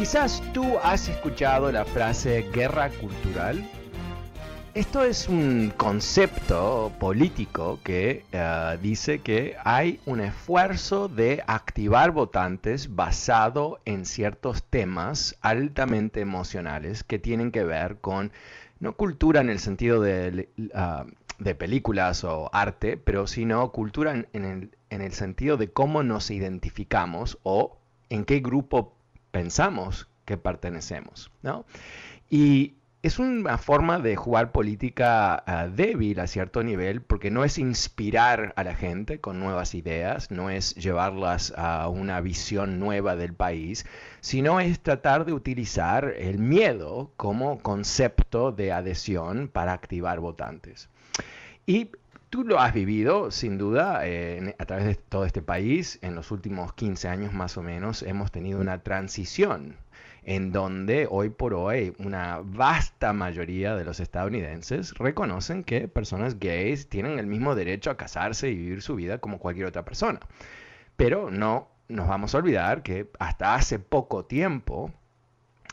Quizás tú has escuchado la frase guerra cultural. Esto es un concepto político que uh, dice que hay un esfuerzo de activar votantes basado en ciertos temas altamente emocionales que tienen que ver con, no cultura en el sentido de, uh, de películas o arte, pero sino cultura en, el, en el sentido de cómo nos identificamos o en qué grupo pensamos que pertenecemos. ¿no? Y es una forma de jugar política uh, débil a cierto nivel porque no es inspirar a la gente con nuevas ideas, no es llevarlas a una visión nueva del país, sino es tratar de utilizar el miedo como concepto de adhesión para activar votantes. Y Tú lo has vivido, sin duda, a través de todo este país. En los últimos 15 años más o menos hemos tenido una transición en donde hoy por hoy una vasta mayoría de los estadounidenses reconocen que personas gays tienen el mismo derecho a casarse y vivir su vida como cualquier otra persona. Pero no nos vamos a olvidar que hasta hace poco tiempo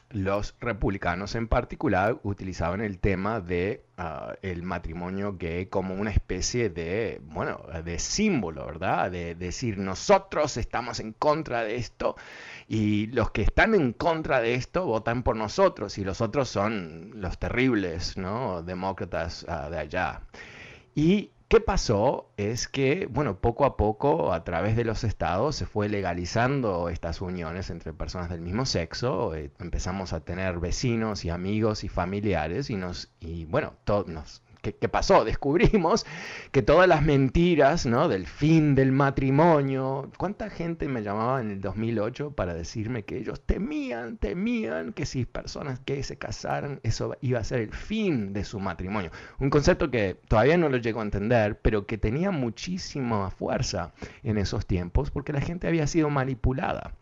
los republicanos en particular utilizaban el tema de uh, el matrimonio gay como una especie de, bueno, de símbolo, ¿verdad? De, de decir, nosotros estamos en contra de esto y los que están en contra de esto votan por nosotros y los otros son los terribles, ¿no? Demócratas uh, de allá. Y ¿Qué pasó? Es que, bueno, poco a poco, a través de los estados, se fue legalizando estas uniones entre personas del mismo sexo. Eh, empezamos a tener vecinos y amigos y familiares y nos, y bueno, todos nos ¿Qué, pasó? Descubrimos que todas las mentiras ¿no? del fin del matrimonio, ¿cuánta gente me llamaba en el 2008 para decirme que ellos temían, temían que si personas que se casaran, eso iba a ser el fin de su matrimonio? Un concepto que todavía no lo llego a entender, pero que tenía muchísima fuerza en esos tiempos porque la gente había sido manipulada.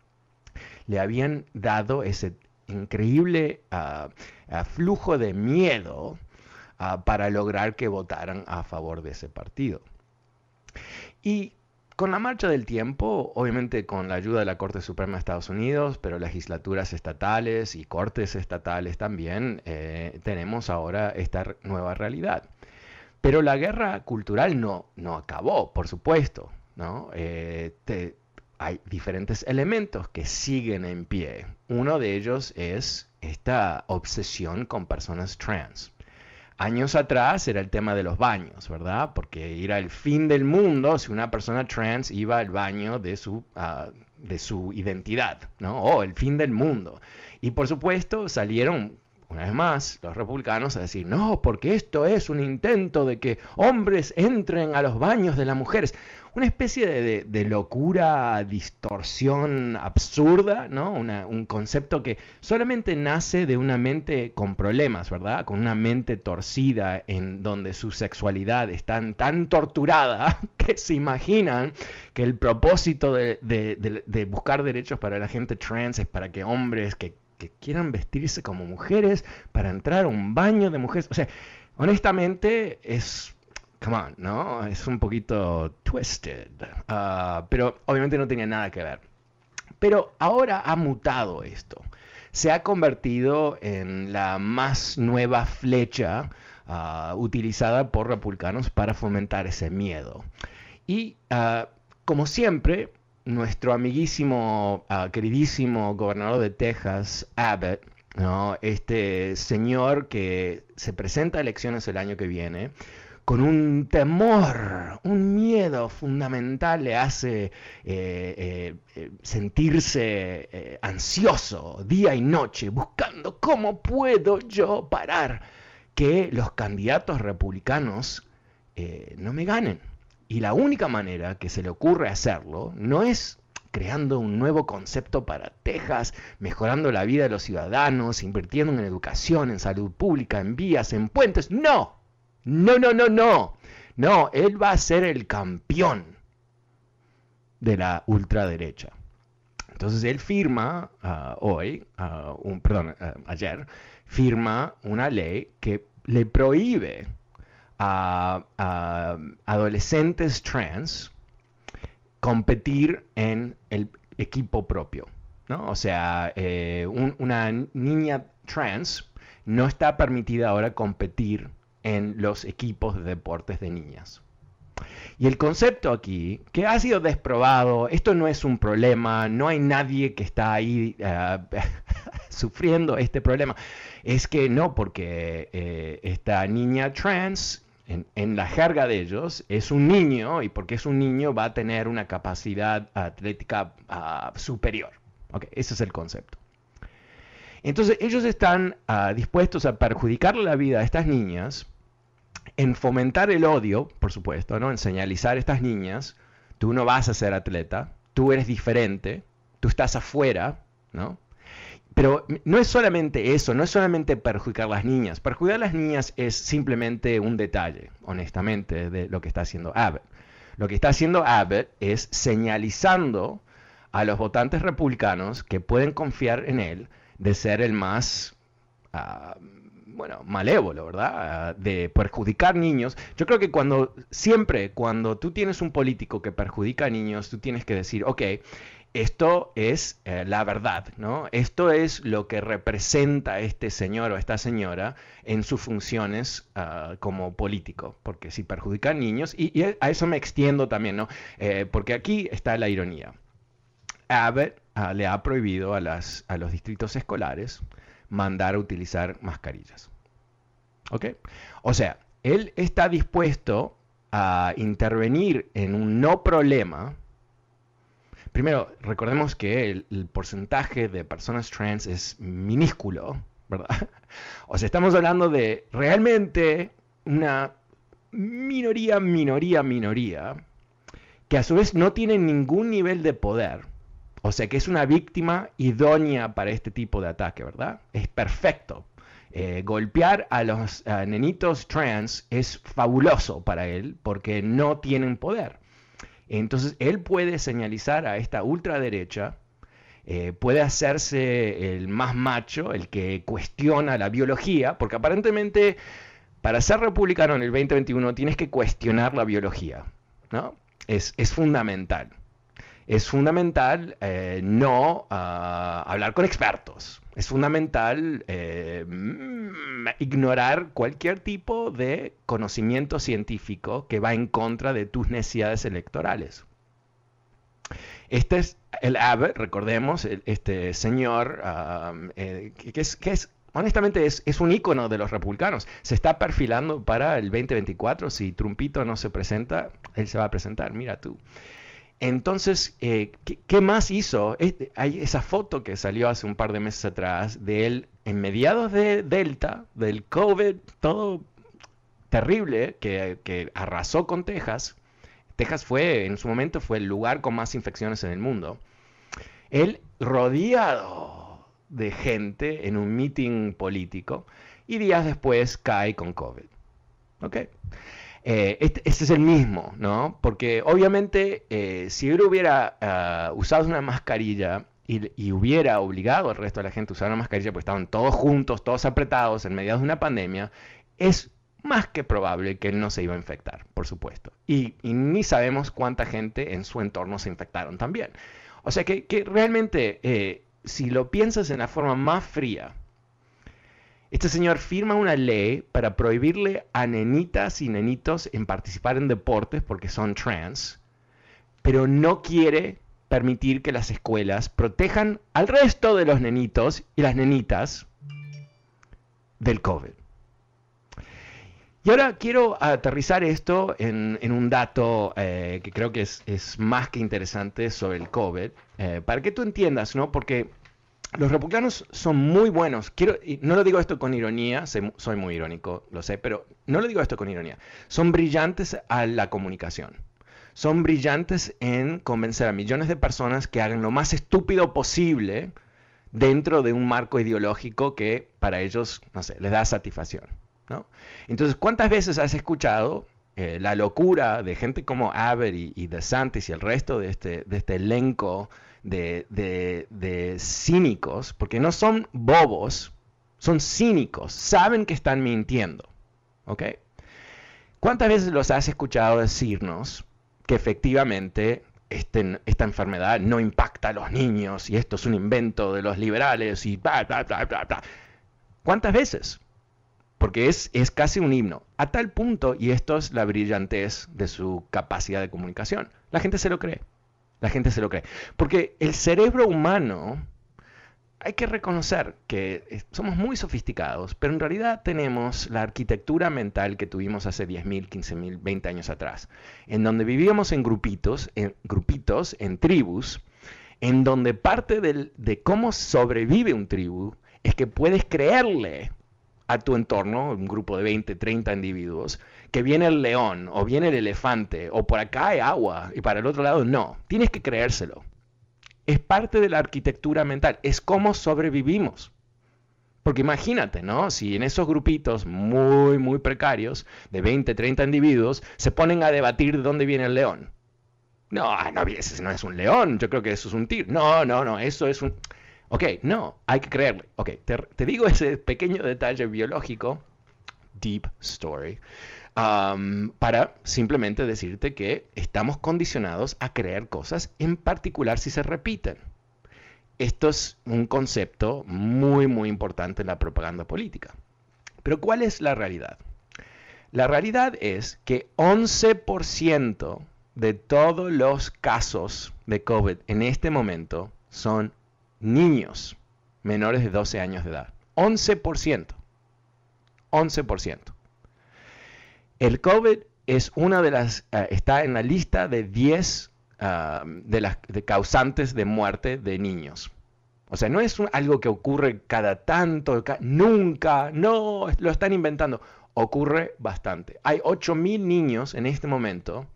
Le habían dado ese increíble uh, flujo de miedo uh, para lograr que votaran a favor de ese partido. Y con la marcha del tiempo, obviamente con la ayuda de la Corte Suprema de Estados Unidos, pero legislaturas estatales y cortes estatales también, eh, tenemos ahora esta nueva realidad. Pero la guerra cultural no, no acabó, por supuesto. ¿no? Eh, hay diferentes elementos que siguen en pie. Uno de ellos es esta obsesión con personas trans. Años atrás era el tema de los baños, ¿verdad? Porque era el fin del mundo si una persona trans iba al baño de su, uh, de su identidad, ¿no? O el fin del mundo. Y por supuesto salieron una vez más, los republicanos a decir, no, porque esto es un intento de que hombres entren a los baños de las mujeres. Una especie de, de, locura, distorsión absurda, ¿no? Un concepto que solamente nace de una mente con problemas, ¿verdad? Con una mente torcida en donde su sexualidad está tan torturada que se imaginan que el propósito de, de buscar derechos para la gente trans es para que hombres que que quieran vestirse como mujeres para entrar a un baño de mujeres. O sea, honestamente es, come on, ¿no? Es un poquito twisted. Ah, pero obviamente no tenía nada que ver. Pero ahora ha mutado esto. Se ha convertido en la más nueva flecha ah, utilizada por republicanos para fomentar ese miedo. Y ah, como siempre, nuestro amiguísimo, ah, queridísimo gobernador de Texas, Abbott, este señor que se presenta a elecciones el año que viene, con un temor, un miedo fundamental le hace eh, eh, eh, sentirse ansioso día y noche, buscando cómo puedo yo parar que los candidatos republicanos no me ganen. Y la única manera que se le ocurre hacerlo no es creando un nuevo concepto para Texas, mejorando la vida de los ciudadanos, invirtiendo en educación, en salud pública, en vías, en puentes. No, no, no, no, no. No, él va a ser el campeón de la ultraderecha. Entonces él firma ah, hoy, ah, un, perdón, ah, ayer, firma una ley que le prohíbe a, adolescentes trans competir en el equipo propio. ¿no? O sea, eh, una niña trans no está permitida ahora competir en los equipos de deportes de niñas. Y el concepto aquí, que ha sido desprobado, esto no es un problema, no hay nadie que está ahí eh, sufriendo este problema, es que no, porque eh, esta niña trans en, la jerga de ellos, es un niño y porque es un niño va a tener una capacidad atlética ah, superior. ese es el concepto. Entonces ellos están ah, dispuestos a perjudicar la vida a estas niñas, en fomentar el odio, por supuesto, ¿no? en señalizar a estas niñas, tú no vas a ser atleta, tú eres diferente, tú estás afuera, ¿no? Pero no es solamente eso, no es solamente perjudicar a las niñas. Perjudicar a las niñas es simplemente un detalle, honestamente, de lo que está haciendo Abbott. Lo que está haciendo Abbott es señalizando a los votantes republicanos que pueden confiar en él de ser el más, ah, bueno, malévolo, ¿verdad? Ah, de perjudicar niños. Yo creo que cuando, siempre, cuando tú tienes un político que perjudica a niños, tú tienes que decir, ok, esto es eh, la verdad, ¿no? Esto es lo que representa este señor o esta señora en sus funciones ah, como político, porque si perjudican niños, y, a eso me extiendo también, ¿no? Eh, porque aquí está la ironía. Abbott ah, le ha prohibido a, las, a los distritos escolares mandar a utilizar mascarillas. ¿Ok? O sea, él está dispuesto a intervenir en un no problema, Primero, recordemos que el, porcentaje de personas trans es minúsculo, ¿verdad? O sea, estamos hablando de realmente una minoría, minoría, minoría, que a su vez no tiene ningún nivel de poder. O sea, que es una víctima idónea para este tipo de ataque, ¿verdad? Es perfecto. Eh, golpear a los nenitos trans es fabuloso para él porque no tienen poder. Entonces él puede señalizar a esta ultraderecha, eh, puede hacerse el más macho, el que cuestiona la biología, porque aparentemente para ser republicano en el 2021 tienes que cuestionar la biología, ¿no? Es, fundamental. Es fundamental eh, no ah, hablar con expertos, es fundamental eh, mm, ignorar cualquier tipo de conocimiento científico que va en contra de tus necesidades electorales. Este es el Abbott, recordemos, este señor eh, que, es, que es honestamente es, es, un ícono de los republicanos. Se está perfilando para el 2024. Si Trumpito no se presenta, él se va a presentar. Mira tú. Entonces, eh, ¿qué, más hizo? hay esa foto que salió hace un par de meses atrás de él en mediados de Delta, del COVID, todo terrible, que, arrasó con Texas. Texas fue, en su momento, fue el lugar con más infecciones en el mundo. Él rodeado de gente en un meeting político y días después cae con COVID. ¿Ok? Eh, este, este, es el mismo, ¿no? Porque obviamente eh, si él hubiera ah, usado una mascarilla y, hubiera obligado al resto de la gente a usar una mascarilla porque estaban todos juntos, todos apretados en medio de una pandemia, es más que probable que él no se iba a infectar, por supuesto. Y, ni sabemos cuánta gente en su entorno se infectaron también. O sea que, realmente, eh, si lo piensas en la forma más fría, este señor firma una ley para prohibirle a nenitas y nenitos en participar en deportes porque son trans, pero no quiere permitir que las escuelas protejan al resto de los nenitos y las nenitas del COVID. Y ahora quiero aterrizar esto en, un dato eh, que creo que es, más que interesante sobre el COVID, eh, para que tú entiendas, ¿no? Porque los republicanos son muy buenos. Quiero, y no lo digo esto con ironía, soy muy irónico, lo sé, pero no lo digo esto con ironía. Son brillantes a la comunicación. Son brillantes en convencer a millones de personas que hagan lo más estúpido posible dentro de un marco ideológico que para ellos, no sé, les da satisfacción. Entonces, ¿cuántas veces has escuchado eh, la locura de gente como Abbott y, DeSantis y el resto de este, de este elenco de, cínicos? Porque no son bobos, son cínicos, saben que están mintiendo. ¿Ok? ¿Cuántas veces los has escuchado decirnos que efectivamente este, esta enfermedad no impacta a los niños y esto es un invento de los liberales y bla, bla, bla, bla, bla? ¿Cuántas veces? porque es, es casi un himno, a tal punto, y esto es la brillantez de su capacidad de comunicación, la gente se lo cree, la gente se lo cree, porque el cerebro humano, hay que reconocer que somos muy sofisticados, pero en realidad tenemos la arquitectura mental que tuvimos hace 10.000, 15.000, 20 años atrás, en donde vivíamos en grupitos, en grupitos, en tribus, en donde parte de cómo sobrevive un tribu es que puedes creerle a tu entorno, un grupo de 20, 30 individuos, que viene el león o viene el elefante o por acá hay agua y para el otro lado no. Tienes que creérselo. Es parte de la arquitectura mental, es cómo sobrevivimos. Porque imagínate, ¿no? Si en esos grupitos muy, muy precarios, de 20, 30 individuos, se ponen a debatir de dónde viene el león. No, no, ese no es un león, yo creo que eso es un tigre. No, no, no, eso es un... Ok, no, hay que creerle. Ok, te, digo ese pequeño detalle biológico, deep story, um, para simplemente decirte que estamos condicionados a creer cosas, en particular si se repiten. Esto es un concepto muy, muy importante en la propaganda política. Pero ¿cuál es la realidad? La realidad es que 11% de todos los casos de COVID en este momento son niños menores de 12 años de edad. 11%. 11%. El COVID es una de las, eh, está en la lista de 10 ah, de las causantes de muerte de niños. O sea, no es algo que ocurre cada tanto, nunca, no, lo están inventando. Ocurre bastante. Hay 8.000 niños en este momento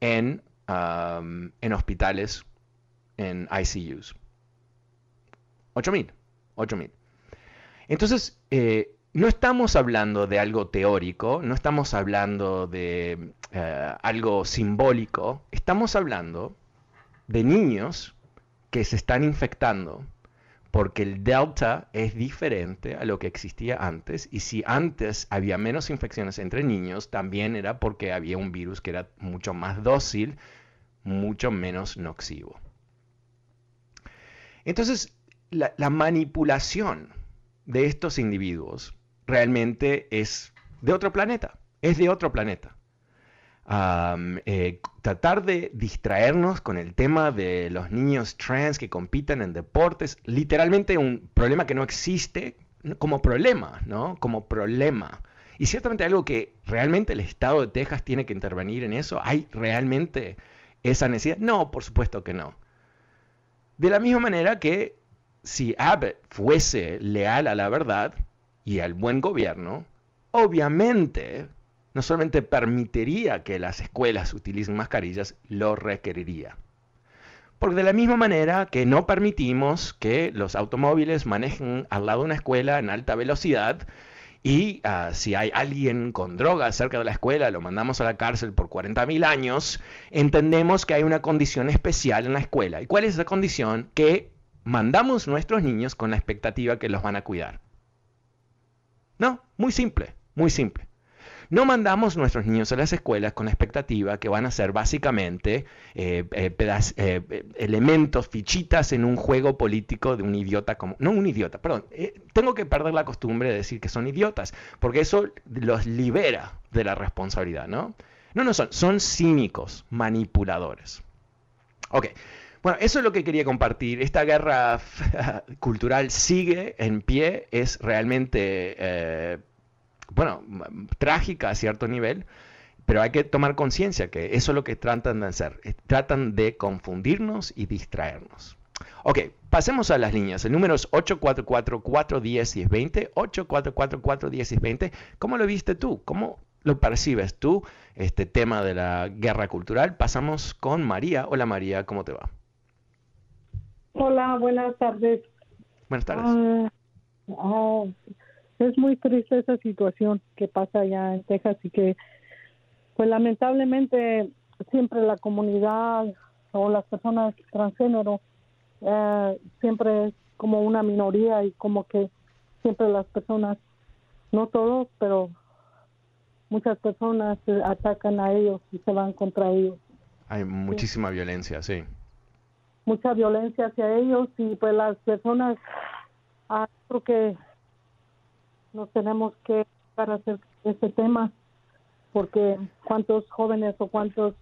en, en hospitales en ICUs. 8000, 8000. Entonces, eh, no estamos hablando de algo teórico, no estamos hablando de eh, algo simbólico, estamos hablando de niños que se están infectando porque el delta es diferente a lo que existía antes y si antes había menos infecciones entre niños, también era porque había un virus que era mucho más dócil, mucho menos noxivo. Entonces, la, manipulación de estos individuos realmente es de otro planeta, es de otro planeta. Eh, tratar de distraernos con el tema de los niños trans que compiten en deportes, literalmente un problema que no existe como problema, ¿no? Como problema. Y ciertamente algo que realmente el Estado de Texas tiene que intervenir en eso. ¿Hay realmente esa necesidad? No, por supuesto que no. De la misma manera que si Abbott fuese leal a la verdad y al buen gobierno, obviamente no solamente permitiría que las escuelas utilicen mascarillas, lo requeriría. Porque de la misma manera que no permitimos que los automóviles manejen al lado de una escuela en alta velocidad Y ah, si hay alguien con droga cerca de la escuela, lo mandamos a la cárcel por 40 mil años, entendemos que hay una condición especial en la escuela. ¿Y cuál es esa condición? Que mandamos nuestros niños con la expectativa que los van a cuidar. No, muy simple, muy simple. No mandamos nuestros niños a las escuelas con la expectativa que van a ser básicamente eh, eh, eh, elementos, fichitas en un juego político de un idiota como... No un idiota, perdón. tengo que perder la costumbre de decir que son idiotas, porque eso los libera de la responsabilidad, ¿no? No, no son, son cínicos, manipuladores. Ok. Bueno, eso es lo que quería compartir. Esta guerra cultural sigue en pie, es realmente bueno, trágica a cierto nivel, pero hay que tomar conciencia que eso es lo que tratan de hacer. Tratan de confundirnos y distraernos. Ok, pasemos a las líneas. El número es 844-410-1020. 844-410-1020. ¿Cómo lo viste tú? ¿Cómo lo percibes tú, este tema de la guerra cultural? Pasamos con María. Hola María, ¿cómo te va? Hola, buenas tardes. Buenas tardes. Ah, ah, es muy triste esa situación que pasa allá en Texas y que pues lamentablemente siempre la comunidad o las personas transgénero eh, siempre es como una minoría y como que siempre las personas, no todos, pero muchas personas atacan a ellos y se van contra ellos. Hay muchísima violencia, sí. Mucha violencia hacia ellos y pues las personas, ah, creo que nos tenemos que para hacer este tema porque cuántos jóvenes o cuántos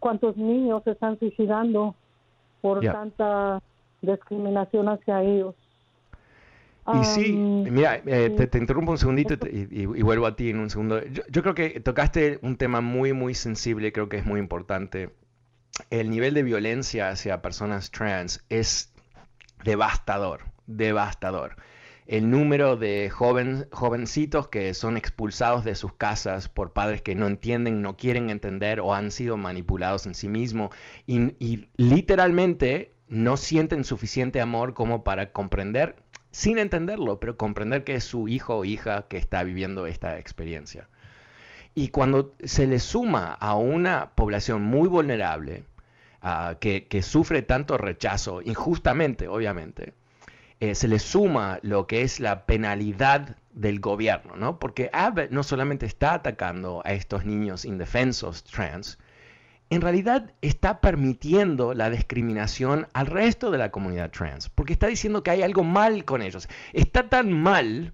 cuántos niños se están suicidando por tanta discriminación hacia ellos. Y sí, mira, eh, te, interrumpo un segundito y, vuelvo a ti en un segundo. Yo, yo, creo que tocaste un tema muy, muy sensible, creo que es muy importante. El nivel de violencia hacia personas trans es devastador, devastador el número de jovencitos que son expulsados de sus casas por padres que no entienden, no quieren entender o han sido manipulados en sí mismos y, literalmente no sienten suficiente amor como para comprender, sin entenderlo, pero comprender que es su hijo o hija que está viviendo esta experiencia. Y cuando se le suma a una población muy vulnerable, que, que sufre tanto rechazo, injustamente, obviamente, eh, se le suma lo que es la penalidad del gobierno, ¿no? Porque Abbott no solamente está atacando a estos niños indefensos trans, en realidad está permitiendo la discriminación al resto de la comunidad trans, porque está diciendo que hay algo mal con ellos. Está tan mal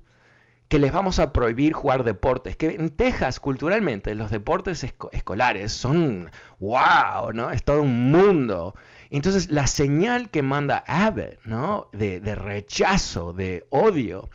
que les vamos a prohibir jugar deportes, que en Texas culturalmente los deportes escolares son wow, ¿no? Es todo un mundo. Entonces, la señal que manda Abbott, ¿no? De, rechazo, de odio,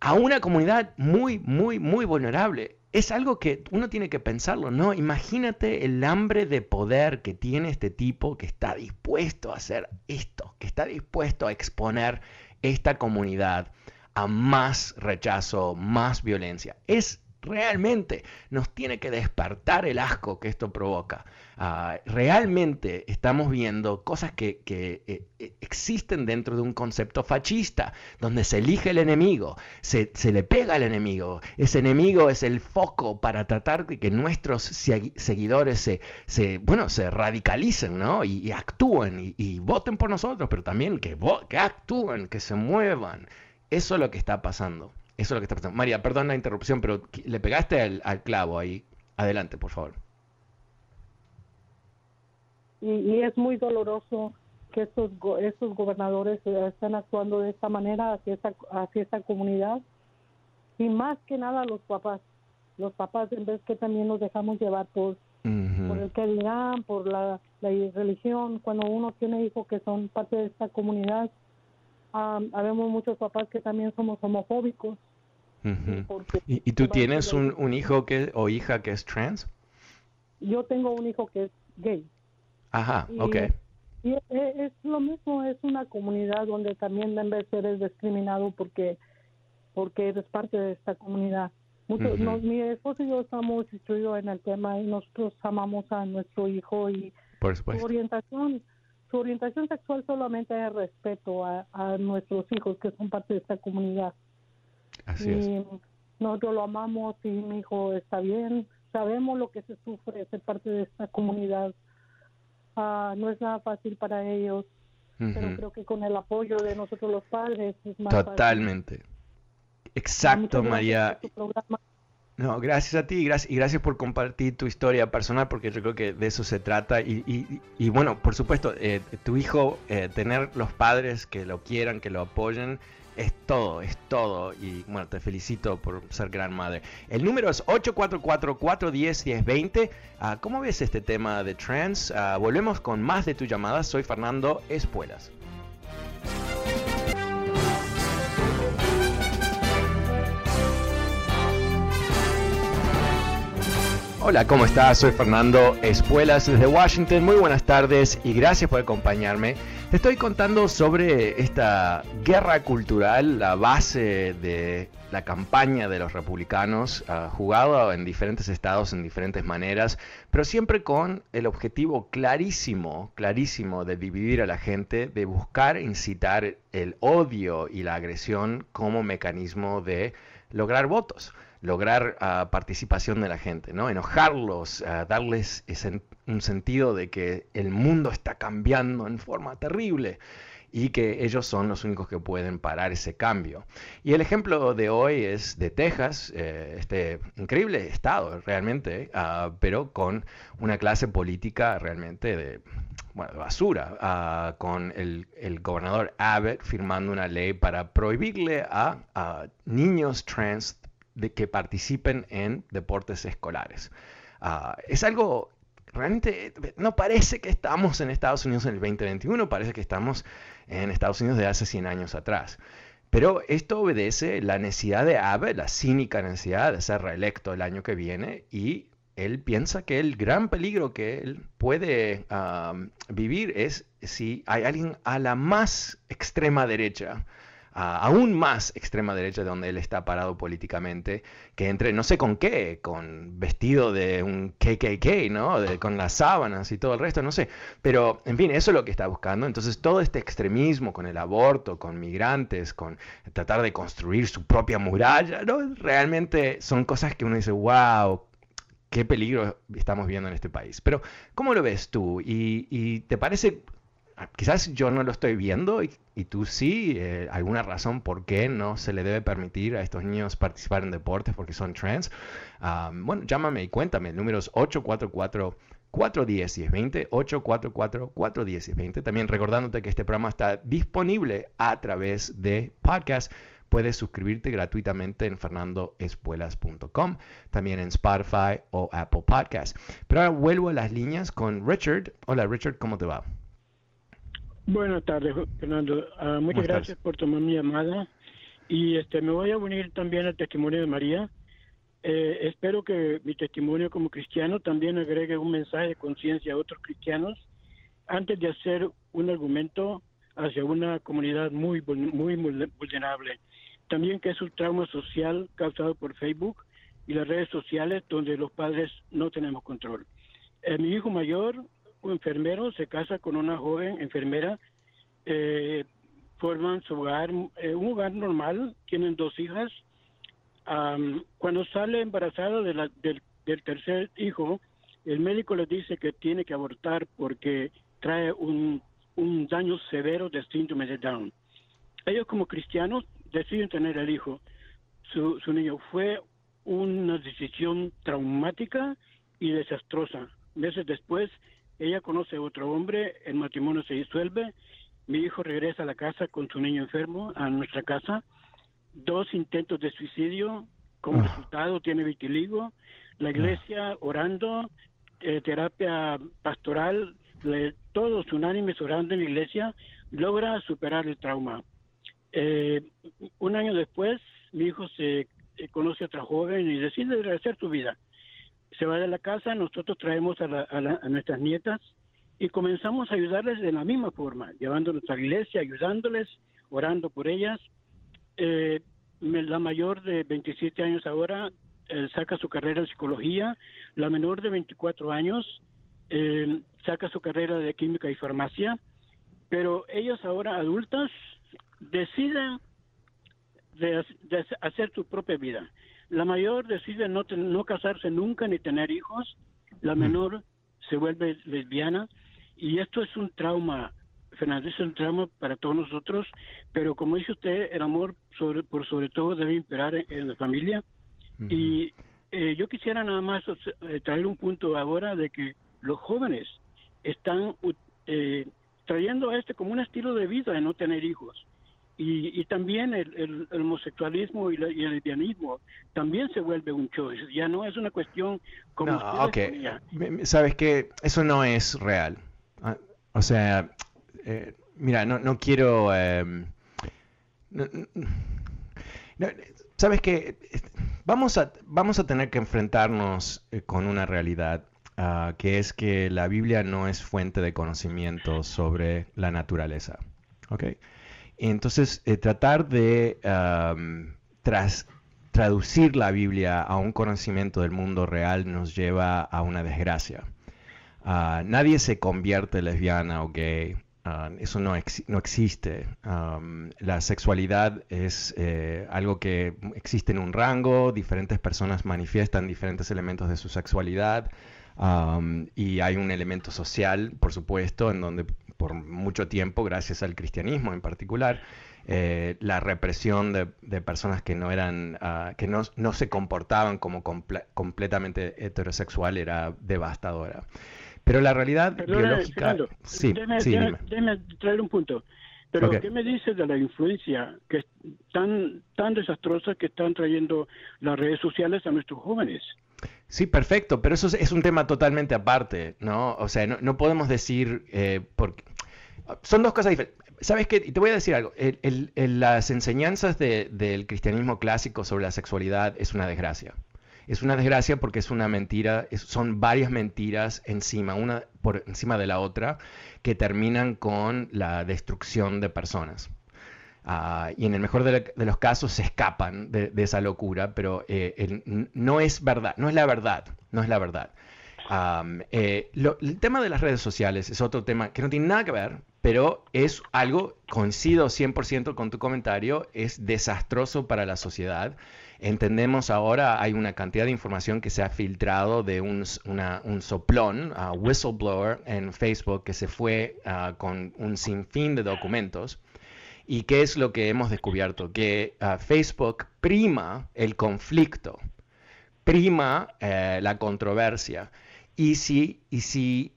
a una comunidad muy, muy, muy vulnerable, es algo que uno tiene que pensarlo, ¿no? Imagínate el hambre de poder que tiene este tipo que está dispuesto a hacer esto, que está dispuesto a exponer esta comunidad a más rechazo, más violencia. Es realmente, nos tiene que despertar el asco que esto provoca. Ah, realmente estamos viendo cosas que, eh, eh, existen dentro de un concepto fascista, donde se elige el enemigo, se, le pega al enemigo. Ese enemigo es el foco para tratar de que nuestros seguidores se, bueno, se radicalicen ¿no? y, actúen y, voten por nosotros, pero también que, que actúen, que se muevan. Eso es lo que está pasando. Eso es lo que está pasando. María, perdón la interrupción, pero le pegaste al clavo ahí. Adelante, por favor. Y, es muy doloroso que estos estos gobernadores estén actuando de esta manera hacia esta hacia esta comunidad. Y más que nada los papás. Los papás en vez que también nos dejamos llevar por por el que dirán por la, religión cuando uno tiene hijos que son parte de esta comunidad um, habemos muchos papás que también somos homofóbicos ¿Y, ¿Y, tú tienes un, un hijo que o hija que es trans yo tengo un hijo que es gay Ajá, ok. Y es, lo mismo, es una comunidad donde también en vez eres discriminado porque, porque eres parte de esta comunidad. Mucho, mi esposo y yo estamos instruidos en el tema y nosotros amamos a nuestro hijo y su orientación su orientación sexual solamente es respeto a, a, nuestros hijos que son parte de esta comunidad. Y nosotros lo amamos y mi hijo está bien. Sabemos lo que se sufre ser parte de esta comunidad. Ah, no es nada fácil para ellos, pero creo que con el apoyo de nosotros los padres es más Totalmente. Exacto, María. No, gracias a ti y gracias, y gracias por compartir tu historia personal porque yo creo que de eso se trata y, y, bueno, por supuesto, eh, tu hijo, eh, tener los padres que lo quieran, que lo apoyen, es todo, es todo. Y bueno, te felicito por ser gran madre. El número es 844-410-1020. Ah, ¿Cómo ves este tema de trans? Ah, volvemos con más de tu llamada. Soy Fernando Espuelas. Hola, ¿cómo estás? Soy Fernando Espuelas desde Washington. Muy buenas tardes y gracias por acompañarme. Te estoy contando sobre esta guerra cultural, la base de la campaña de los republicanos, jugado en diferentes estados en diferentes maneras, pero siempre con el objetivo clarísimo, clarísimo de dividir a la gente, de buscar incitar el odio y la agresión como mecanismo de lograr votos lograr uh, participación de la gente, ¿no? Enojarlos, uh, darles ese, un sentido de que el mundo está cambiando en forma terrible y que ellos son los únicos que pueden parar ese cambio. Y el ejemplo de hoy es de Texas, eh, este increíble estado realmente, uh, pero con una clase política realmente de, bueno, basura, con el, el, gobernador Abbott firmando una ley para prohibirle a, a niños trans de que participen en deportes escolares. Ah, es algo realmente, no parece que estamos en Estados Unidos en el 2021, parece que estamos en Estados Unidos de hace 100 años atrás. Pero esto obedece la necesidad de Abe, la cínica necesidad de ser reelecto el año que viene y él piensa que el gran peligro que él puede vivir es si hay alguien a la más extrema derecha aún más extrema derecha de donde él está parado políticamente, que entre no sé con qué, con vestido de un KKK, ¿no? con las sábanas y todo el resto, no sé. Pero, en fin, eso es lo que está buscando. Entonces, todo este extremismo con el aborto, con migrantes, con tratar de construir su propia muralla, ¿no? Realmente son cosas que uno dice, wow, qué peligro estamos viendo en este país. Pero, ¿cómo lo ves tú? ¿Y, y te parece quizás yo no lo estoy viendo y, tú sí, eh, alguna razón por qué no se le debe permitir a estos niños participar en deportes porque son trans. bueno, llámame y cuéntame. El número es 844 410 1020 844 410 1020 También recordándote que este programa está disponible a través de podcast. Puedes suscribirte gratuitamente en fernandoespuelas.com, también en Spotify o Apple Podcast. Pero ahora vuelvo a las líneas con Richard. Hola Richard, ¿cómo te va? Buenas tardes, Fernando. Ah, muchas gracias por tomar mi llamada. Y este, me voy a unir también al testimonio de María. Eh, espero que mi testimonio como cristiano también agregue un mensaje de conciencia a otros cristianos antes de hacer un argumento hacia una comunidad muy, muy vulnerable. También que es un trauma social causado por Facebook y las redes sociales donde los padres no tenemos control. Eh, mi hijo mayor enfermero se casa con una joven enfermera, eh, forman su hogar, eh, un hogar normal, tienen dos hijas. cuando sale embarazada de del, del, tercer hijo, el médico le dice que tiene que abortar porque trae un, un daño severo de síndrome de Down. Ellos como cristianos deciden tener el hijo. Su, su niño fue una decisión traumática y desastrosa. Meses después, ella conoce a otro hombre, el matrimonio se disuelve, mi hijo regresa a la casa con su niño enfermo, a nuestra casa, dos intentos de suicidio, como ah. resultado tiene vitiligo, la ah. iglesia orando, eh, terapia pastoral, todos unánimes orando en la iglesia, logra superar el trauma. Eh, un año después, mi hijo se eh, conoce a otra joven y decide rehacer su vida se va de la casa, nosotros traemos a, nuestras nietas y comenzamos a ayudarles de la misma forma, llevándolos a la iglesia, ayudándoles, orando por ellas. Eh, la mayor de 27 años ahora eh, saca su carrera de psicología, la menor de 24 años eh, saca su carrera de química y farmacia, pero ellos ahora adultas deciden de, hacer su propia vida. La mayor decide no, no casarse nunca ni tener hijos, la menor se vuelve lesbiana. Y esto es un trauma, Fernando, es un trauma para todos nosotros, pero como dice usted, el amor sobre, por sobre todo debe imperar en, la familia. Y eh, yo quisiera nada más eh, traer un punto ahora de que los jóvenes están eh, trayendo a este como un estilo de vida de no tener hijos. Y, también el, homosexualismo y, el lesbianismo también se vuelve un choice. Ya no es una cuestión como... No, ok. Sabes que eso no es real. Ah, o sea, mira, no, no quiero... Em, Sabes que vamos a, vamos a tener que enfrentarnos eh, con una realidad ah, que es que la Biblia no es fuente de conocimiento sobre la naturaleza. ¿okay? Entonces, eh, tratar de tras, traducir la Biblia a un conocimiento del mundo real nos lleva a una desgracia. Ah, nadie se convierte lesbiana o gay Ah, eso no, no existe. la sexualidad es eh, algo que existe en un rango, diferentes personas manifiestan diferentes elementos de su sexualidad y hay un elemento social, por supuesto, en donde por mucho tiempo, gracias al cristianismo en particular, eh, la represión de, personas que no eran, ah, que no, no, se comportaban como completamente heterosexual era devastadora. Pero la realidad biológica... sí, déme, traer un punto. Pero ¿qué me dices de la influencia que es tan, tan desastrosa que están trayendo las redes sociales a nuestros jóvenes? Sí, perfecto, pero eso es, un tema totalmente aparte, ¿no? O sea, no, podemos decir, eh, porque son dos cosas diferentes. ¿Sabes qué? Te voy a decir algo. las enseñanzas del cristianismo clásico sobre la sexualidad es una desgracia es una desgracia porque es una mentira, son varias mentiras encima, una por encima de la otra, que terminan con la destrucción de personas. Ah, y en el mejor de, los casos se escapan de, esa locura, pero eh, no es verdad, no es la verdad, no es la verdad. Eh, el tema de las redes sociales es otro tema que no tiene nada que ver, pero es algo, coincido 100% con tu comentario, es desastroso para la sociedad Entendemos ahora, hay una cantidad de información que se ha filtrado de un, soplón, uh, whistleblower en Facebook que se fue uh, con un sinfín de documentos. ¿Y qué es lo que hemos descubierto? Que uh, Facebook prima el conflicto, prima eh, la controversia. Y si, y si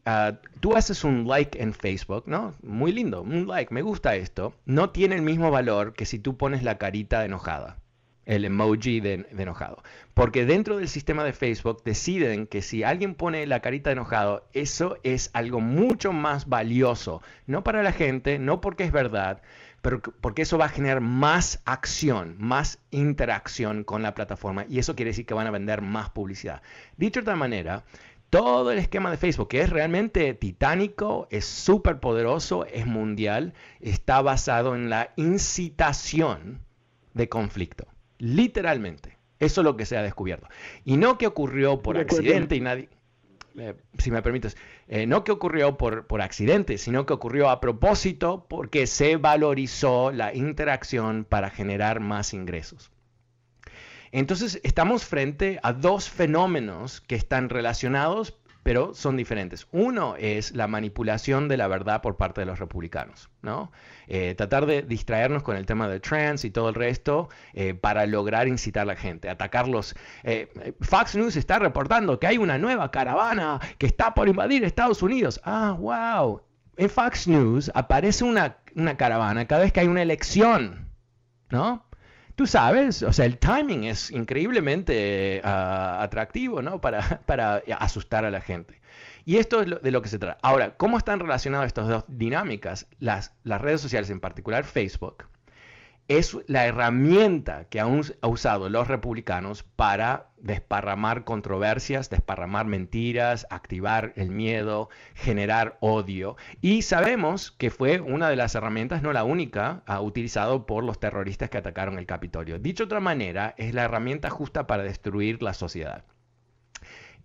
tú haces un like en Facebook, ¿no? Muy lindo, un like, me gusta esto, no tiene el mismo valor que si tú pones la carita enojada el emoji de, enojado. Porque dentro del sistema de Facebook deciden que si alguien pone la carita de enojado, eso es algo mucho más valioso. No para la gente, no porque es verdad, pero porque eso va a generar más acción, más interacción con la plataforma y eso quiere decir que van a vender más publicidad. Dicho de otra manera, todo el esquema de Facebook, que es realmente titánico, es súper poderoso, es mundial, está basado en la incitación de conflicto. Literalmente. Eso es lo que se ha descubierto. Y no que ocurrió por accidente y nadie... Eh, si me permites, eh, no que ocurrió por, por accidente, sino que ocurrió a propósito porque se valorizó la interacción para generar más ingresos. Entonces estamos frente a dos fenómenos que están relacionados pero son diferentes. Uno es la manipulación de la verdad por parte de los republicanos, ¿no? Eh, tratar de distraernos con el tema de trans y todo el resto eh, para lograr incitar a la gente, atacarlos. Eh, Fox News está reportando que hay una nueva caravana que está por invadir Estados Unidos. Ah, wow. En Fox News aparece una, una caravana cada vez que hay una elección, ¿no? Tú sabes, o sea, el timing es increíblemente ah, atractivo, ¿no? Para, para, asustar a la gente. Y esto es de lo que se trata. Ahora, ¿cómo están relacionadas estas dos dinámicas? Las, las redes sociales, en particular Facebook, es la herramienta que han usado los republicanos para desparramar controversias, desparramar mentiras, activar el miedo, generar odio. Y sabemos que fue una de las herramientas, no la única, uh, utilizado por los terroristas que atacaron el Capitolio. Dicho de otra manera, es la herramienta justa para destruir la sociedad.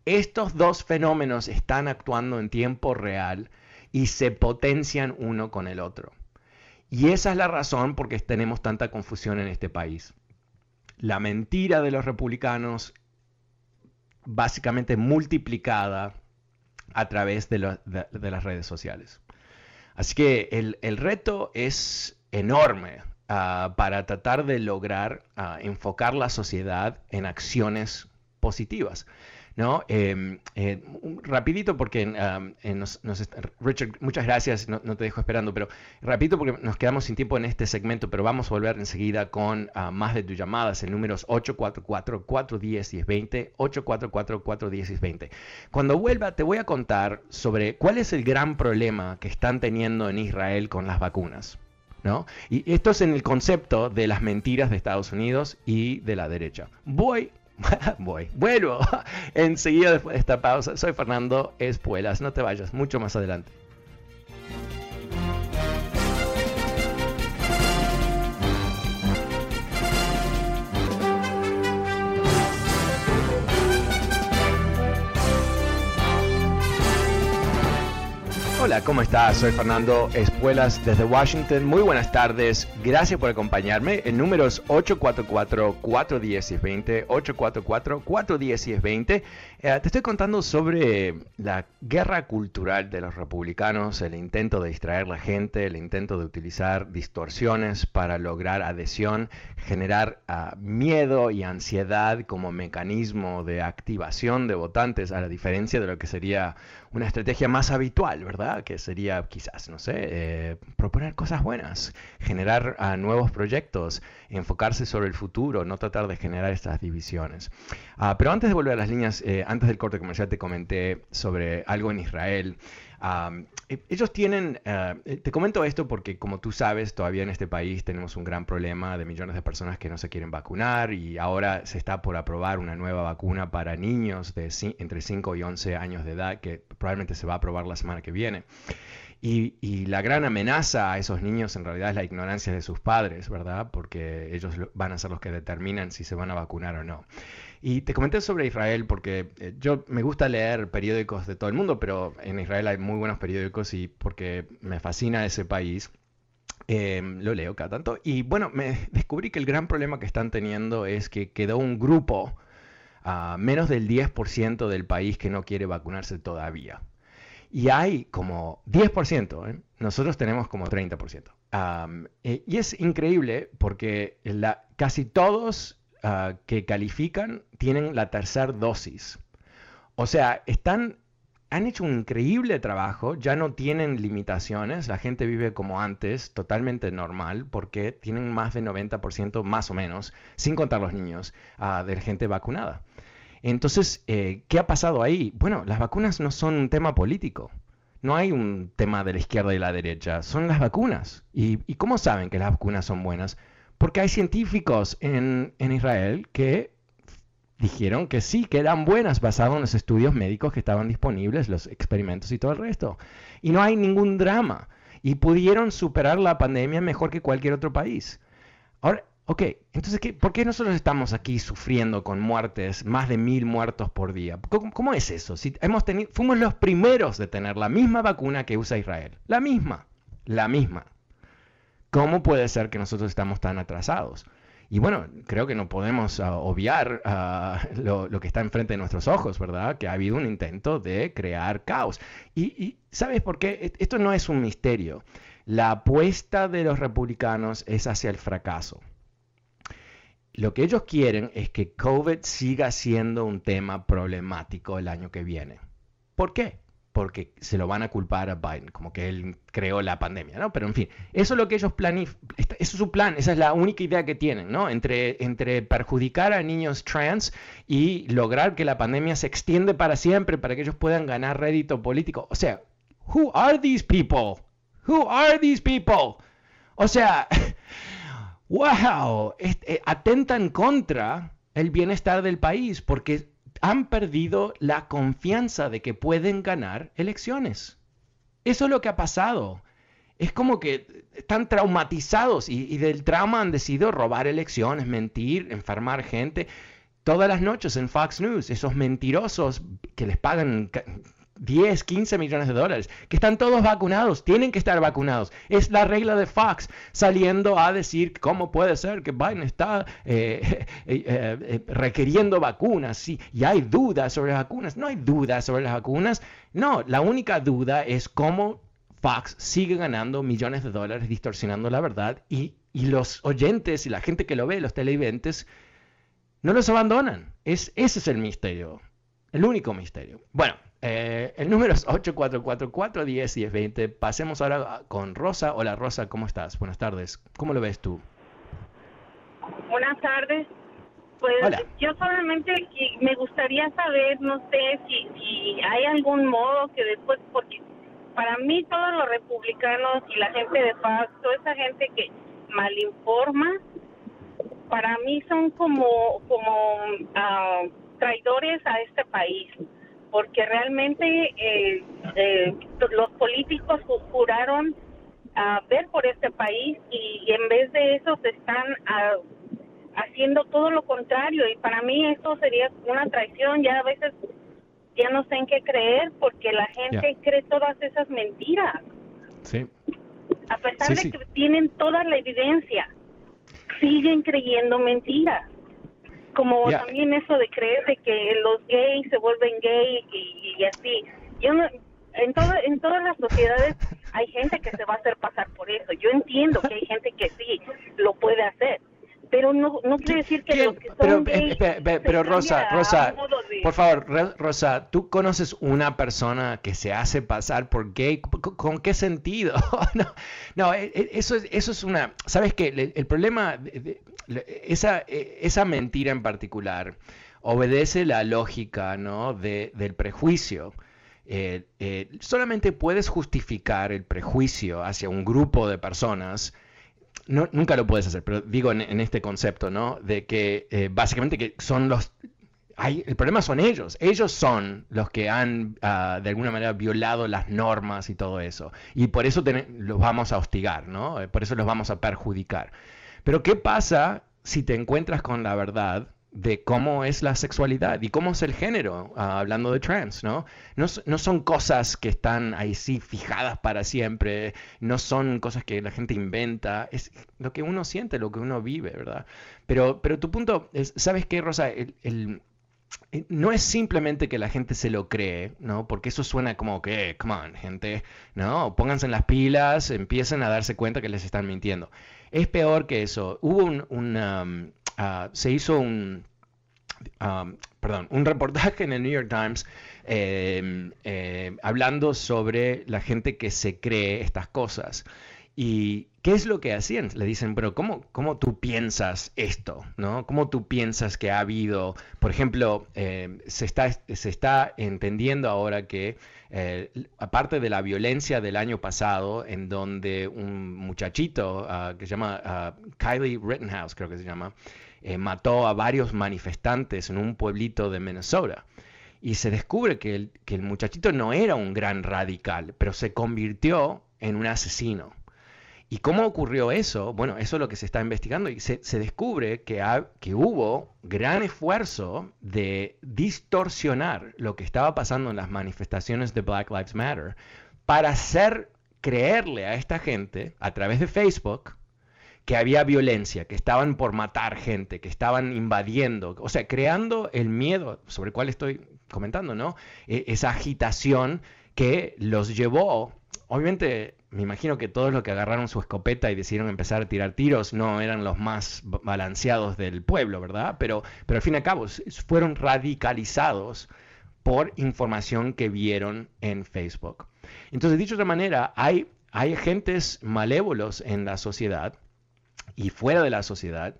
Estos dos fenómenos están actuando en tiempo real y se potencian uno con el otro. Y esa es la razón por qué tenemos tanta confusión en este país. la mentira de los republicanos básicamente multiplicada a través de, las redes sociales. Así que el, reto es enorme ah, para tratar de lograr ah, enfocar la sociedad en acciones positivas. ¿No? Em, eh, rapidito porque Richard, muchas gracias, no, te dejo esperando, pero rapidito porque nos quedamos sin tiempo en este segmento, pero vamos a volver enseguida con ah, más de tus llamadas, el número es 844-410-1020, 844-410-1020. Cuando vuelva te voy a contar sobre cuál es el gran problema que están teniendo en Israel con las vacunas. ¿No? Y esto es en el concepto de las mentiras de Estados Unidos y de la derecha. Voy Voy, vuelvo enseguida después de esta pausa. Soy Fernando Espuelas, no te vayas, mucho más adelante. Hola, ¿cómo estás? Soy Fernando Espuelas desde Washington. Muy buenas tardes. Gracias por acompañarme. El número es 844-410-20. 844-410-20. Eh, te estoy contando sobre la guerra cultural de los republicanos, el intento de distraer la gente, el intento de utilizar distorsiones para lograr adhesión, generar ah, miedo y ansiedad como mecanismo de activación de votantes, a la diferencia de lo que sería una estrategia más habitual, ¿verdad? Que sería quizás, no sé, eh, proponer cosas buenas, generar uh, nuevos proyectos, enfocarse sobre el futuro, no tratar de generar estas divisiones. Uh, pero antes de volver a las líneas, eh, antes del corte comercial te comenté sobre algo en Israel. E, ellos tienen, eh, te comento esto porque como tú sabes, todavía en este país tenemos un gran problema de millones de personas que no se quieren vacunar y ahora se está por aprobar una nueva vacuna para niños de entre 5 y 11 años de edad que probablemente se va a aprobar la semana que viene. Y, y, la gran amenaza a esos niños en realidad es la ignorancia de sus padres, ¿verdad? Porque ellos van a ser los que determinan si se van a vacunar o no. Y te comenté sobre Israel porque eh, yo me gusta leer periódicos de todo el mundo, pero en Israel hay muy buenos periódicos y porque me fascina ese país. Em, lo leo cada tanto. Y bueno, me descubrí que el gran problema que están teniendo es que quedó un grupo, a menos del 10% del país que no quiere vacunarse todavía. Y hay como 10%, ¿eh? nosotros tenemos como 30%. Eh, y es increíble porque casi todos Ah, que califican tienen la tercera dosis. O sea, están, han hecho un increíble trabajo, ya no tienen limitaciones, la gente vive como antes, totalmente normal, porque tienen más de 90% más o menos, sin contar los niños, uh, de gente vacunada. Entonces, eh, ¿qué ha pasado ahí? Bueno, las vacunas no son un tema político. No hay un tema de la izquierda y la derecha, son las vacunas. ¿Y, y cómo saben que las vacunas son buenas? Porque hay científicos en, Israel que dijeron que sí, que eran buenas basado en los estudios médicos que estaban disponibles, los experimentos y todo el resto. Y no hay ningún drama. Y pudieron superar la pandemia mejor que cualquier otro país. Ahora, ok, entonces, ¿qué, ¿por qué nosotros estamos aquí sufriendo con muertes, más de mil muertos por día? ¿Cómo, es eso? Si hemos tenido, fuimos los primeros de tener la misma vacuna que usa Israel. La misma, la misma. ¿Cómo puede ser que nosotros estamos tan atrasados? Y bueno, creo que no podemos ah, obviar ah, lo, que está enfrente de nuestros ojos, ¿verdad? Que ha habido un intento de crear caos. Y, ¿sabes por qué? E, esto no es un misterio. La apuesta de los republicanos es hacia el fracaso. Lo que ellos quieren es que COVID siga siendo un tema problemático el año que viene. ¿Por qué? Porque se lo van a culpar a Biden, como que él creó la pandemia, ¿no? Pero en fin, eso es lo que ellos planifican, eso es su plan, esa es la única idea que tienen, ¿no? Entre, entre perjudicar a niños trans y lograr que la pandemia se extiende para siempre para que ellos puedan ganar rédito político. O sea, who are these people? Who are these people? O sea, wow, este, atentan contra el bienestar del país porque han perdido la confianza de que pueden ganar elecciones. Eso es lo que ha pasado. Es como que están traumatizados y, del trauma han decidido robar elecciones, mentir, enfermar gente. Todas las noches en Fox News, esos mentirosos que les pagan 10, 15 millones de dólares, que están todos vacunados, tienen que estar vacunados. Es la regla de Fox saliendo a decir cómo puede ser que Biden está eh, eh, requiriendo vacunas sí, y hay dudas sobre las vacunas. No hay dudas sobre las vacunas. No, la única duda es cómo Fox sigue ganando millones de dólares distorsionando la verdad y, los oyentes y la gente que lo ve, los televidentes, no los abandonan. Es, ese es el misterio, el único misterio. Bueno, eh, el número es 844-410-1020. Pasemos ahora con Rosa. Hola Rosa, ¿cómo estás? Buenas tardes. ¿Cómo lo ves tú? Buenas tardes. Pues yo solamente me gustaría saber, no sé si, si hay algún modo que después, porque para mí todos los republicanos y la gente de paz, toda esa gente que malinforma, para mí son como, como ah, traidores a este país, porque realmente eh, eh, los políticos juraron a ver por este país y, en vez de eso se están ah, haciendo todo lo contrario y para mí esto sería una traición ya a veces ya no sé en qué creer porque la gente cree todas esas mentiras. Sí. A pesar de que tienen toda la evidencia, siguen creyendo mentiras. Como también eso de creer de que los gays se vuelven gay y, así. Yo no, en todo, en todas las sociedades hay gente que se va a hacer pasar por eso. Yo entiendo que hay gente que sí lo puede hacer, pero no, no quiere decir que los que son pero, pero, Rosa, Rosa, por favor, Rosa, ¿tú conoces una persona que se hace pasar por gay? ¿Con, qué sentido? no, no, e, e, eso, es, eso es una... ¿Sabes qué? El, problema, esa, e, esa mentira en particular obedece la lógica ¿no? de, del prejuicio. Eh, eh, solamente puedes justificar el prejuicio hacia un grupo de personas nunca lo puedes hacer, pero digo en, este concepto, ¿no? De que eh, básicamente que son los... Hay, el problema son ellos, ellos son los que han ah, de alguna manera violado las normas y todo eso. Y por eso los vamos a hostigar, ¿no? Por eso los vamos a perjudicar. Pero ¿qué pasa si te encuentras con la verdad de cómo es la sexualidad y cómo es el género, ah, hablando de trans, ¿no? ¿no? son cosas que están ahí sí fijadas para siempre, no son cosas que la gente inventa, es lo que uno siente, lo que uno vive, ¿verdad? Pero, pero tu punto es, ¿sabes qué, Rosa? Eh, no es simplemente que la gente se lo cree, ¿no? Porque eso suena como que, come on, gente, ¿no? Pónganse en las pilas, empiecen a darse cuenta que les están mintiendo. Es peor que eso. Hubo un, um, Ah, se hizo un, um, perdón, un reportaje en el New York Times em, eh, hablando sobre la gente que se cree estas cosas. ¿Y qué es lo que hacían? Le dicen, pero ¿cómo, cómo tú piensas esto? ¿no? ¿Cómo tú piensas que ha habido, por ejemplo, em, se, está, se está entendiendo ahora que, eh, aparte de la violencia del año pasado, en donde un muchachito ah, que se llama ah, Kylie Rittenhouse, creo que se llama, eh, mató a varios manifestantes en un pueblito de Minnesota. Y se descubre que el, que el muchachito no era un gran radical, pero se convirtió en un asesino. ¿Y cómo ocurrió eso? Bueno, eso es lo que se está investigando y se, descubre que, hubo gran esfuerzo de distorsionar lo que estaba pasando en las manifestaciones de Black Lives Matter para hacer creerle a esta gente a través de Facebook que había violencia, que estaban por matar gente, que estaban invadiendo, o sea, creando el miedo sobre el cual estoy comentando, ¿no? E, esa agitación que los llevó, obviamente me imagino que todos los que agarraron su escopeta y decidieron empezar a tirar tiros no eran los más balanceados del pueblo, ¿verdad? Pero, pero al fin y al cabo fueron radicalizados por información que vieron en Facebook. Entonces, dicho de otra manera, hay, hay agentes malévolos en la sociedad y fuera de la sociedad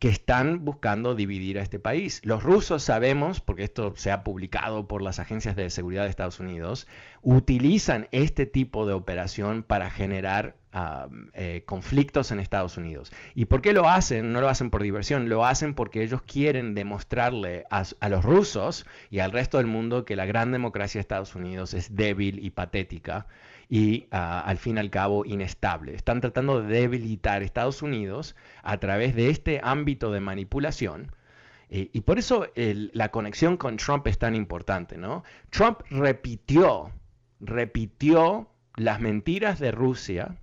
que están buscando dividir a este país. Los rusos sabemos, porque esto se ha publicado por las agencias de seguridad de Estados Unidos, utilizan este tipo de operación para generar eh, conflictos en Estados Unidos. ¿Y por qué lo hacen? No lo hacen por diversión, lo hacen porque ellos quieren demostrarle a, a los rusos y al resto del mundo que la gran democracia de Estados Unidos es débil y patética y ah, al fin y al cabo inestable. Están tratando de debilitar Estados Unidos a través de este ámbito de manipulación Eh, y por eso la conexión con Trump es tan importante, ¿no? Trump repitió, repitió las mentiras de Rusia,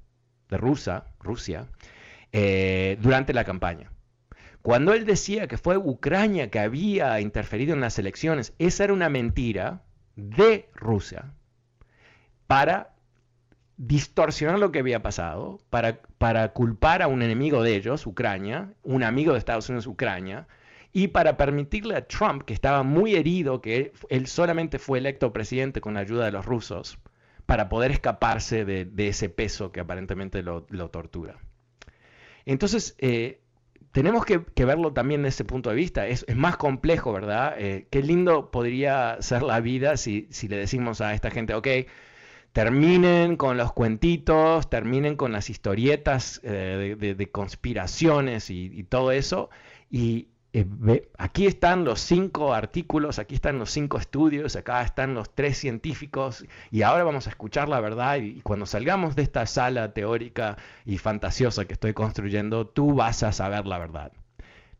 de Rusia, Rusia, eh, durante la campaña. Cuando él decía que fue Ucrania que había interferido en las elecciones, esa era una mentira de Rusia para distorsionar lo que había pasado, para, para culpar a un enemigo de ellos, Ucrania, un amigo de Estados Unidos, Ucrania, y para permitirle a Trump, que estaba muy herido, que él, solamente fue electo presidente con la ayuda de los rusos, para poder escaparse de, ese peso que aparentemente lo, tortura. Entonces, eh, tenemos que, verlo también desde ese punto de vista. Es, más complejo, ¿verdad? Eh, qué lindo podría ser la vida si, si le decimos a esta gente, ok, terminen con los cuentitos, terminen con las historietas eh, de, conspiraciones y, todo eso. Y eh, aquí están los cinco artículos, aquí están los cinco estudios, acá están los tres científicos y ahora vamos a escuchar la verdad y, cuando salgamos de esta sala teórica y fantasiosa que estoy construyendo, tú vas a saber la verdad.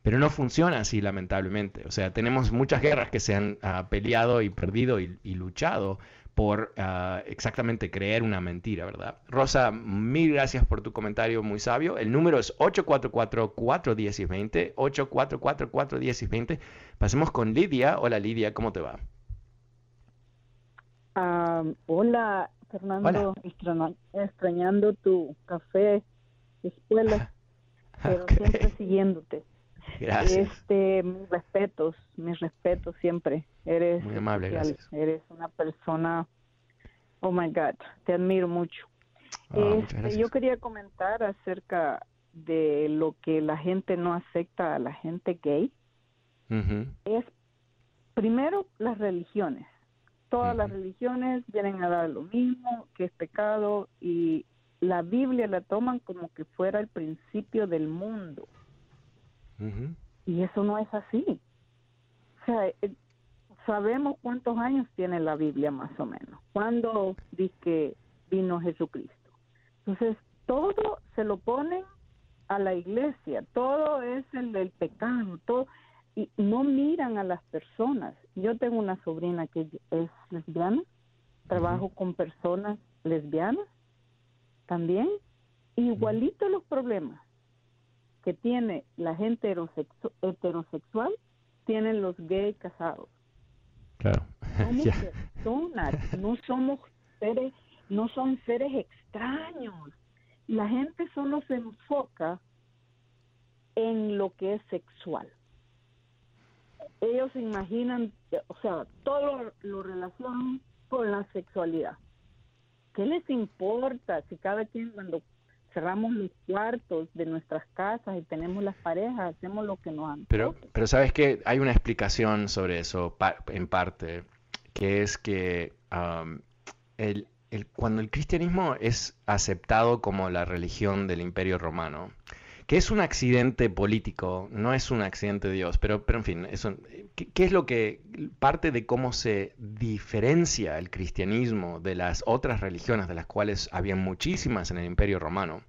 Pero no funciona así, lamentablemente. O sea, tenemos muchas guerras que se han ah, peleado y perdido y luchado por ah, exactamente creer una mentira, ¿verdad? Rosa, mil gracias por tu comentario muy sabio. El número es 844-410-20, 844-410-20. Pasemos con Lidia. Hola Lidia, ¿cómo te va? Ah, hola Fernando, extrañando tu café, escuela, pero siempre siguiéndote. Gracias. Este, mis respetos, mis respetos siempre. Eres muy amable, gracias. Eres una persona, oh my God, te admiro mucho. Ah, este, yo quería comentar acerca de lo que la gente no acepta a la gente gay. Es primero las religiones. Todas las religiones vienen a dar lo mismo, que es pecado, y la Biblia la toman como que fuera el principio del mundo. Y eso no es así. O sea, eh, sabemos cuántos años tiene la Biblia más o menos. Cuando dice que vino Jesucristo. Entonces, todo se lo ponen a la iglesia, todo es el del pecado, todo y no miran a las personas. Yo tengo una sobrina que es lesbiana, trabajo con personas lesbianas también, igualito los problemas que tiene la gente heterosexual tienen los gays casados. Claro. Somos personas, no somos seres, no son seres extraños. La gente solo se enfoca en lo que es sexual. Ellos se imaginan, o sea, todo lo relacionan con la sexualidad. ¿Qué les importa si cada quien cuando cerramos los cuartos de nuestras casas y tenemos las parejas, hacemos lo que nos han. Pero, pero sabes que hay una explicación sobre eso en parte, que es que el, cuando el cristianismo es aceptado como la religión del imperio romano, que es un accidente político, no es un accidente de Dios, pero, pero en fin, eso, ¿qué, es lo que parte de cómo se diferencia el cristianismo de las otras religiones, de las cuales había muchísimas en el imperio romano?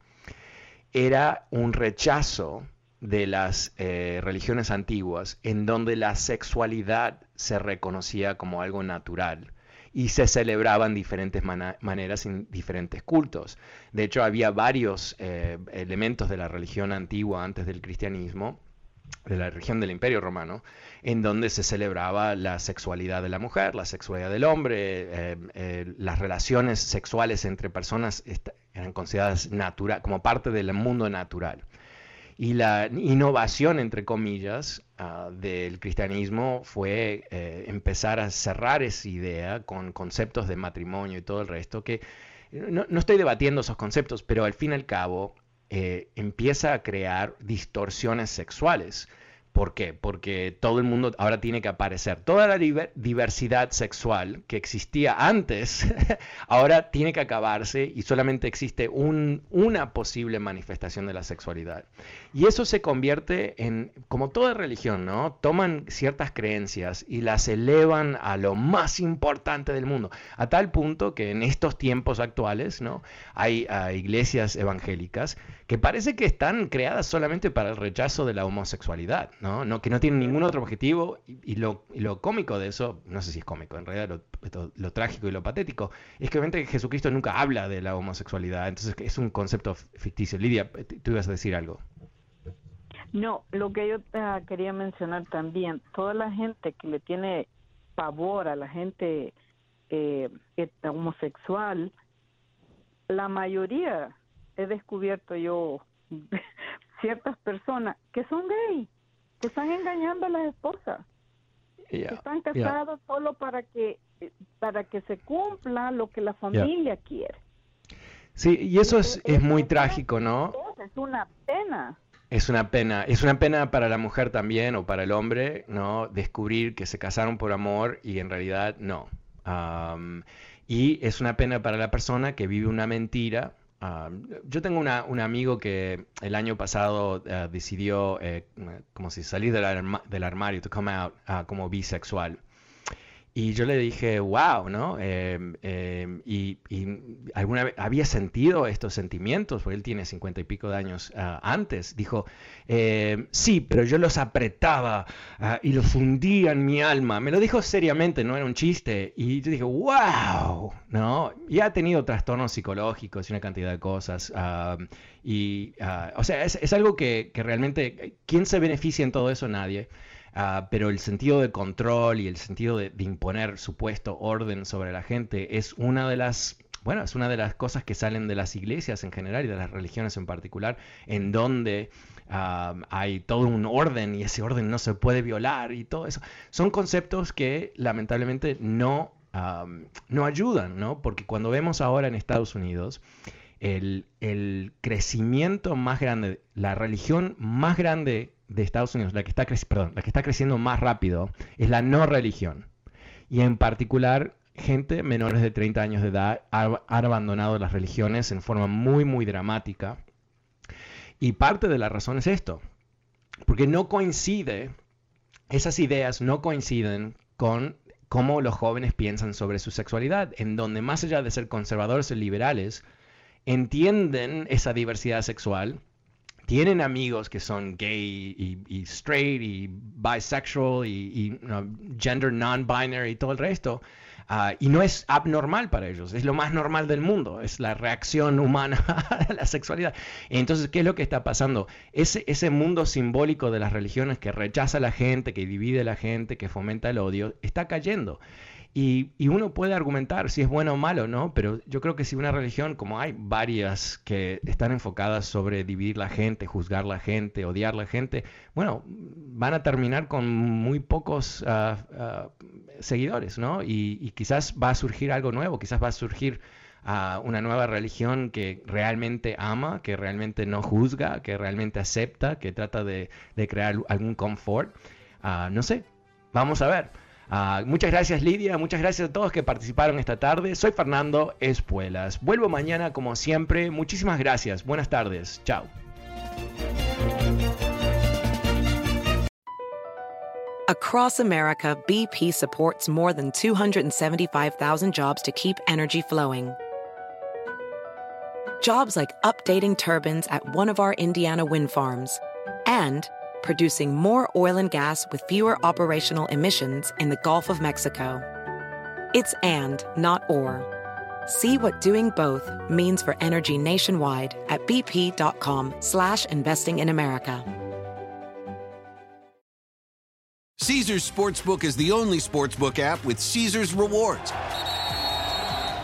Era un rechazo de las eh, religiones antiguas en donde la sexualidad se reconocía como algo natural y se celebraban diferentes maneras en diferentes cultos. De hecho, había varios eh, elementos de la religión antigua antes del cristianismo, de la religión del Imperio Romano, en donde se celebraba la sexualidad de la mujer, la sexualidad del hombre, eh, eh, las relaciones sexuales entre personas eran consideradas natural, como parte del mundo natural. Y la innovación, entre comillas, ah, del cristianismo fue eh, empezar a cerrar esa idea con conceptos de matrimonio y todo el resto, que no, estoy debatiendo esos conceptos, pero al fin y al cabo eh, empieza a crear distorsiones sexuales ¿Por qué? Porque todo el mundo ahora tiene que aparecer. Toda la diversidad sexual que existía antes, ahora tiene que acabarse y solamente existe una posible manifestación de la sexualidad. Y eso se convierte en, como toda religión, ¿no? Toman ciertas creencias y las elevan a lo más importante del mundo, a tal punto que en estos tiempos actuales, ¿no? Hay iglesias evangélicas que parece que están creadas solamente para el rechazo de la homosexualidad, ¿no? ¿no? ¿no? que no tienen ningún otro objetivo y, lo, lo, cómico de eso, no sé si es cómico, en realidad lo, lo, trágico y lo patético, es que obviamente Jesucristo nunca habla de la homosexualidad, entonces es un concepto ficticio. Lidia, tú ibas a decir algo. No, lo que yo uh, quería mencionar también, toda la gente que le tiene pavor a la gente eh, homosexual, la mayoría he descubierto yo ciertas personas que son gay, que están engañando a las esposas, que están casados solo para que para que se cumpla lo que la familia quiere. Sí, y eso es, es muy trágico, ¿no? Es una pena. Es una pena, es una pena para la mujer también o para el hombre, ¿no? Descubrir que se casaron por amor y en realidad no. y es una pena para la persona que vive una mentira. yo tengo una, un amigo que el año pasado eh, decidió, eh, como si salir del, armario, to come out ah, como bisexual. Y yo le dije, wow, ¿no? Em, em, y, alguna vez había sentido estos sentimientos, porque él tiene cincuenta y pico de años ah, antes. Dijo, em, sí, pero yo los apretaba ah, y los fundía en mi alma. Me lo dijo seriamente, no era un chiste. Y yo dije, wow, ¿no? Y ha tenido trastornos psicológicos y una cantidad de cosas. y, ah, o sea, es, algo que, que realmente, ¿quién se beneficia en todo eso? Nadie. Ah, pero el sentido de control y el sentido de, imponer supuesto orden sobre la gente es una de las bueno, es una de las cosas que salen de las iglesias en general y de las religiones en particular, en donde ah, hay todo un orden y ese orden no se puede violar y todo eso. Son conceptos que lamentablemente no, no ayudan, ¿no? Porque cuando vemos ahora en Estados Unidos, el, el, crecimiento más grande, la religión más grande de Estados Unidos, la que, está perdón, la que está creciendo más rápido, es la no religión. Y en particular, gente menores de 30 años de edad ha, abandonado las religiones en forma muy, muy dramática. Y parte de la razón es esto, porque no coincide, esas ideas no coinciden con cómo los jóvenes piensan sobre su sexualidad, en donde más allá de ser conservadores y liberales, entienden esa diversidad sexual tienen amigos que son gay y, straight y bisexual y, gender non-binary y todo el resto. Ah, y no es abnormal para ellos, es lo más normal del mundo, es la reacción humana a la sexualidad. Entonces, ¿qué es lo que está pasando? Ese, ese mundo simbólico de las religiones que rechaza a la gente, que divide a la gente, que fomenta el odio, está cayendo. Y, uno puede argumentar si es bueno o malo, ¿no? Pero yo creo que si una religión, como hay varias que están enfocadas sobre dividir la gente, juzgar la gente, odiar la gente, bueno, van a terminar con muy pocos ah, ah, seguidores, ¿no? Y, quizás va a surgir algo nuevo, quizás va a surgir ah, una nueva religión que realmente ama, que realmente no juzga, que realmente acepta, que trata de, de crear algún confort. no sé, vamos a ver. Ah, muchas gracias Lidia, muchas gracias a todos que participaron esta tarde. Soy Fernando Espuelas. Vuelvo mañana como siempre. Muchísimas gracias. Buenas tardes. Chao. Across America, BP supports more than 275,000 jobs to keep energy flowing. Jobs like updating turbines at one of our Indiana wind farms and producing more oil and gas with fewer operational emissions in the Gulf of Mexico. It's and, not or. See what doing both means for energy nationwide at bp.com slash investing in America. Caesar's Sportsbook is the only sportsbook app with Caesar's rewards.